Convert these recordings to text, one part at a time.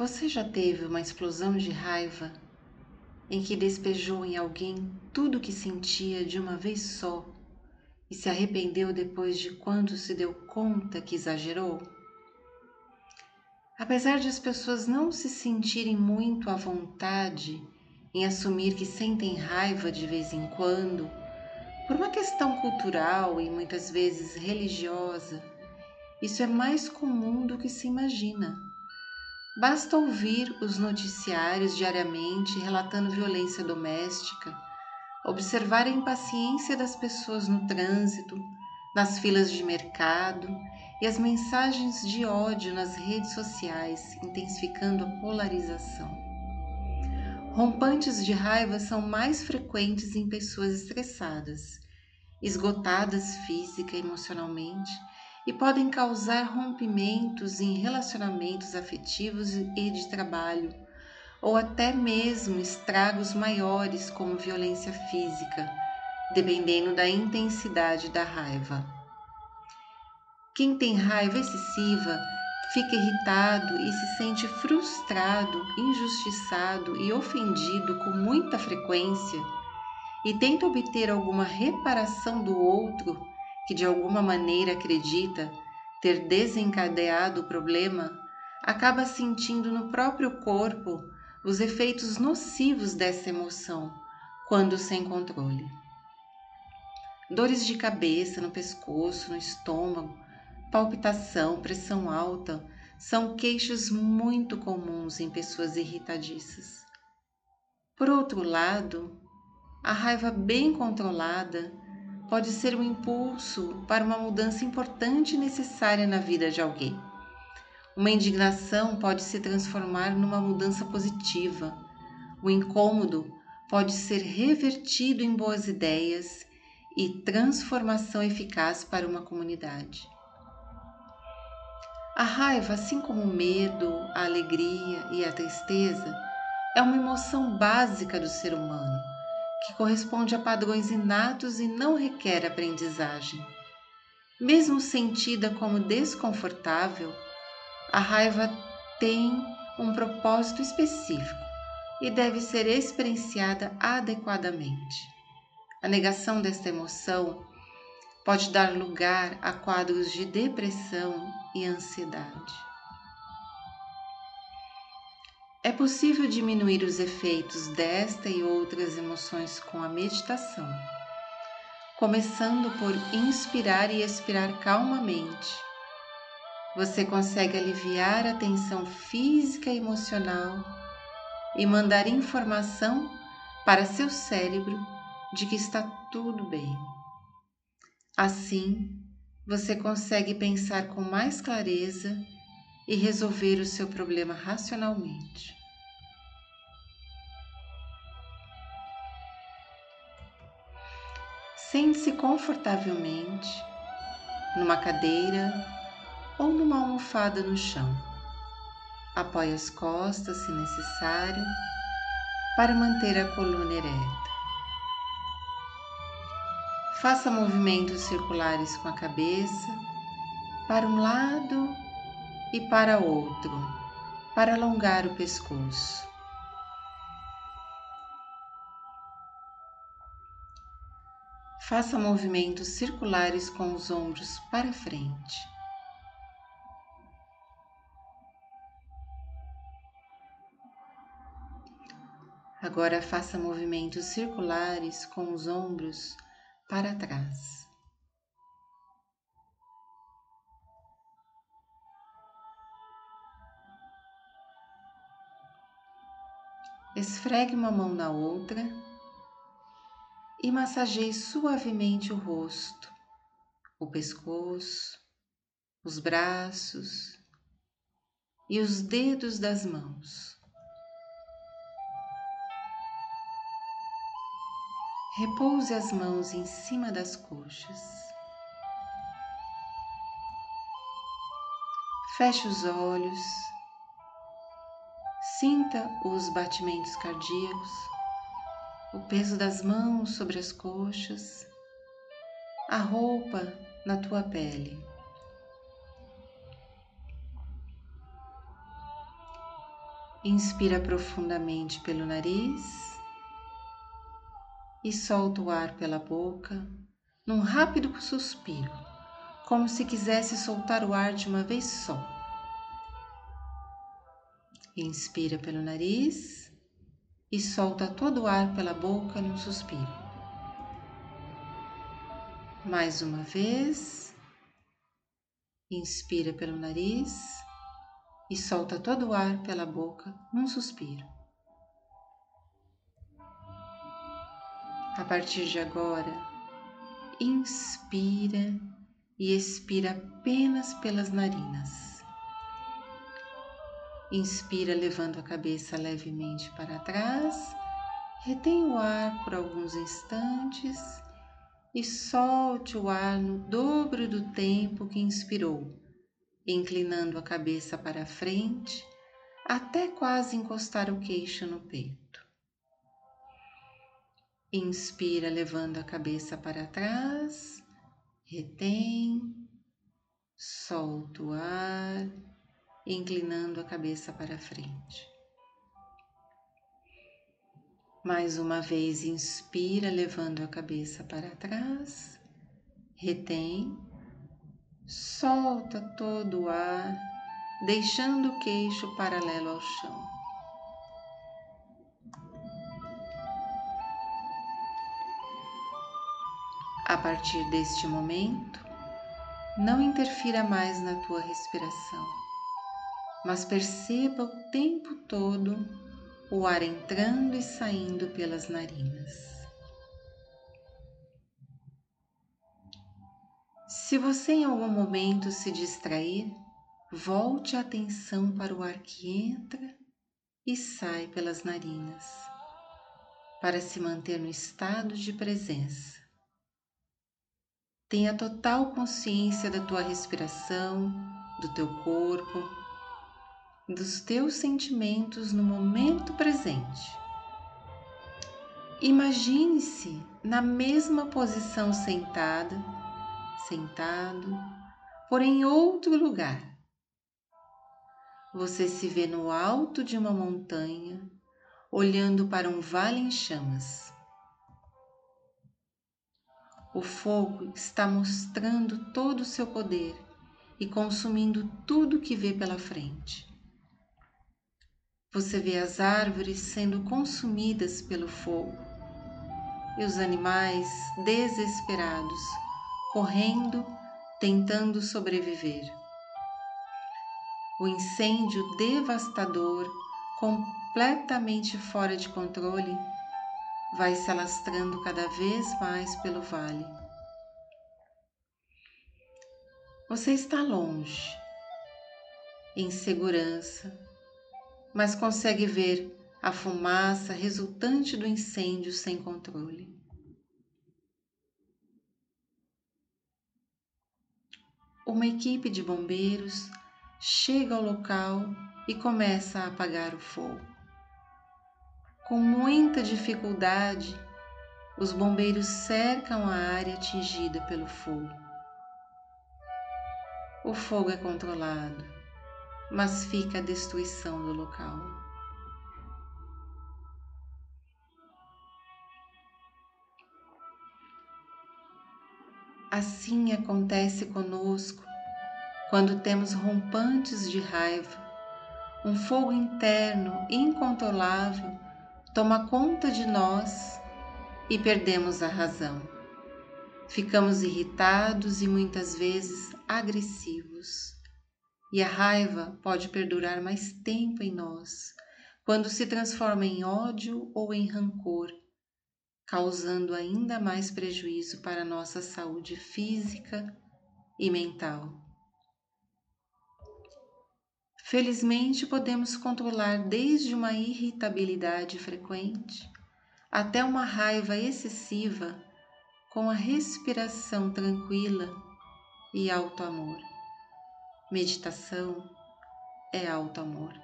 Você já teve uma explosão de raiva em que despejou em alguém tudo o que sentia de uma vez só e se arrependeu depois de quando se deu conta que exagerou? Apesar de as pessoas não se sentirem muito à vontade em assumir que sentem raiva de vez em quando, por uma questão cultural e muitas vezes religiosa, isso é mais comum do que se imagina. Basta ouvir os noticiários diariamente relatando violência doméstica, observar a impaciência das pessoas no trânsito, nas filas de mercado e as mensagens de ódio nas redes sociais, intensificando a polarização. Rompantes de raiva são mais frequentes em pessoas estressadas, esgotadas física e emocionalmente e podem causar rompimentos em relacionamentos afetivos e de trabalho, ou até mesmo estragos maiores, como violência física, dependendo da intensidade da raiva. Quem tem raiva excessiva fica irritado e se sente frustrado, injustiçado e ofendido com muita frequência e tenta obter alguma reparação do outro que de alguma maneira acredita ter desencadeado o problema, acaba sentindo no próprio corpo os efeitos nocivos dessa emoção quando sem controle. Dores de cabeça no pescoço, no estômago, palpitação, pressão alta são queixos muito comuns em pessoas irritadiças. Por outro lado, a raiva bem controlada pode ser um impulso para uma mudança importante e necessária na vida de alguém. Uma indignação pode se transformar numa mudança positiva. O incômodo pode ser revertido em boas ideias e transformação eficaz para uma comunidade. A raiva, assim como o medo, a alegria e a tristeza, é uma emoção básica do ser humano que corresponde a padrões inatos e não requer aprendizagem. Mesmo sentida como desconfortável, a raiva tem um propósito específico e deve ser experienciada adequadamente. A negação desta emoção pode dar lugar a quadros de depressão e ansiedade. É possível diminuir os efeitos desta e outras emoções com a meditação, começando por inspirar e expirar calmamente. Você consegue aliviar a tensão física e emocional e mandar informação para seu cérebro de que está tudo bem. Assim, você consegue pensar com mais clareza e resolver o seu problema racionalmente. Sente-se confortavelmente numa cadeira ou numa almofada no chão. Apoie as costas, se necessário, para manter a coluna ereta. Faça movimentos circulares com a cabeça para um lado e para outro, para alongar o pescoço. Faça movimentos circulares com os ombros para frente. Agora faça movimentos circulares com os ombros para trás. Esfregue uma mão na outra e massageie suavemente o rosto, o pescoço, os braços e os dedos das mãos. Repouse as mãos em cima das coxas. Feche os olhos Sinta os batimentos cardíacos, o peso das mãos sobre as coxas, a roupa na tua pele. Inspira profundamente pelo nariz e solta o ar pela boca num rápido suspiro, como se quisesse soltar o ar de uma vez só. Inspira pelo nariz e solta todo o ar pela boca num suspiro. Mais uma vez, inspira pelo nariz e solta todo o ar pela boca num suspiro. A partir de agora, inspira e expira apenas pelas narinas. Inspira levando a cabeça levemente para trás, retém o ar por alguns instantes e solte o ar no dobro do tempo que inspirou inclinando a cabeça para frente até quase encostar o queixo no peito. Inspira, levando a cabeça para trás, retém, solta o ar, inclinando a cabeça para frente. Mais uma vez, inspira, levando a cabeça para trás, retém Solta todo o ar, deixando o queixo paralelo ao chão. A partir deste momento, não interfira mais na tua respiração, mas perceba o tempo todo o ar entrando e saindo pelas narinas. Se você em algum momento se distrair, volte a atenção para o ar que entra e sai pelas narinas, para se manter no estado de presença. Tenha total consciência da tua respiração, do teu corpo, dos teus sentimentos no momento presente. Imagine-se na mesma posição sentada sentado, porém em outro lugar. Você se vê no alto de uma montanha, olhando para um vale em chamas. O fogo está mostrando todo o seu poder e consumindo tudo que vê pela frente. Você vê as árvores sendo consumidas pelo fogo e os animais desesperados correndo, tentando sobreviver. O incêndio devastador, completamente fora de controle, vai se alastrando cada vez mais pelo vale. Você está longe, em segurança, mas consegue ver a fumaça resultante do incêndio sem controle. uma equipe de bombeiros chega ao local e começa a apagar o fogo. Com muita dificuldade, os bombeiros cercam a área atingida pelo fogo. O fogo é controlado, mas fica a destruição do local. Assim acontece conosco quando temos rompantes de raiva. Um fogo interno incontrolável toma conta de nós e perdemos a razão. Ficamos irritados e muitas vezes agressivos. E a raiva pode perdurar mais tempo em nós, quando se transforma em ódio ou em rancor causando ainda mais prejuízo para nossa saúde física e mental. Felizmente, podemos controlar desde uma irritabilidade frequente até uma raiva excessiva com a respiração tranquila e alto amor. Meditação é alto amor.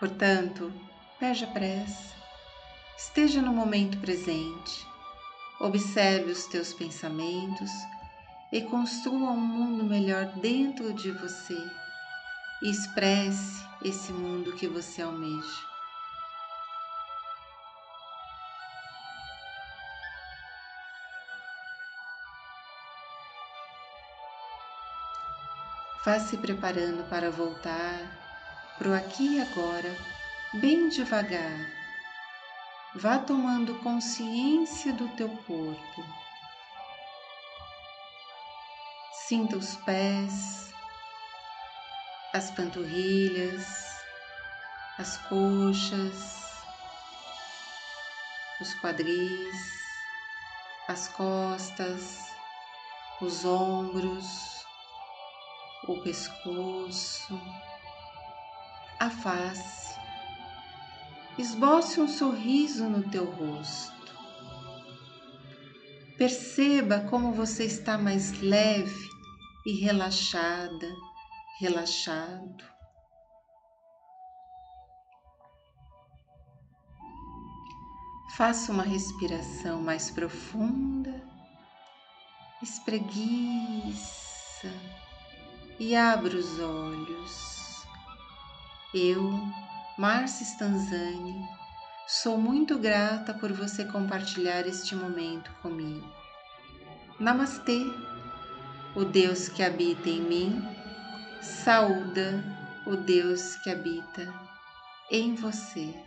Portanto, perde a pressa, esteja no momento presente, observe os teus pensamentos e construa um mundo melhor dentro de você e expresse esse mundo que você almeja. Vá se preparando para voltar para o aqui e agora, bem devagar. Vá tomando consciência do teu corpo. Sinta os pés, as panturrilhas, as coxas, os quadris, as costas, os ombros o pescoço, a face. Esboce um sorriso no teu rosto. Perceba como você está mais leve e relaxada, relaxado. Faça uma respiração mais profunda, espreguiça e abra os olhos. Eu, Márcia Stanzani, sou muito grata por você compartilhar este momento comigo. Namastê, o Deus que habita em mim, saúda o Deus que habita em você.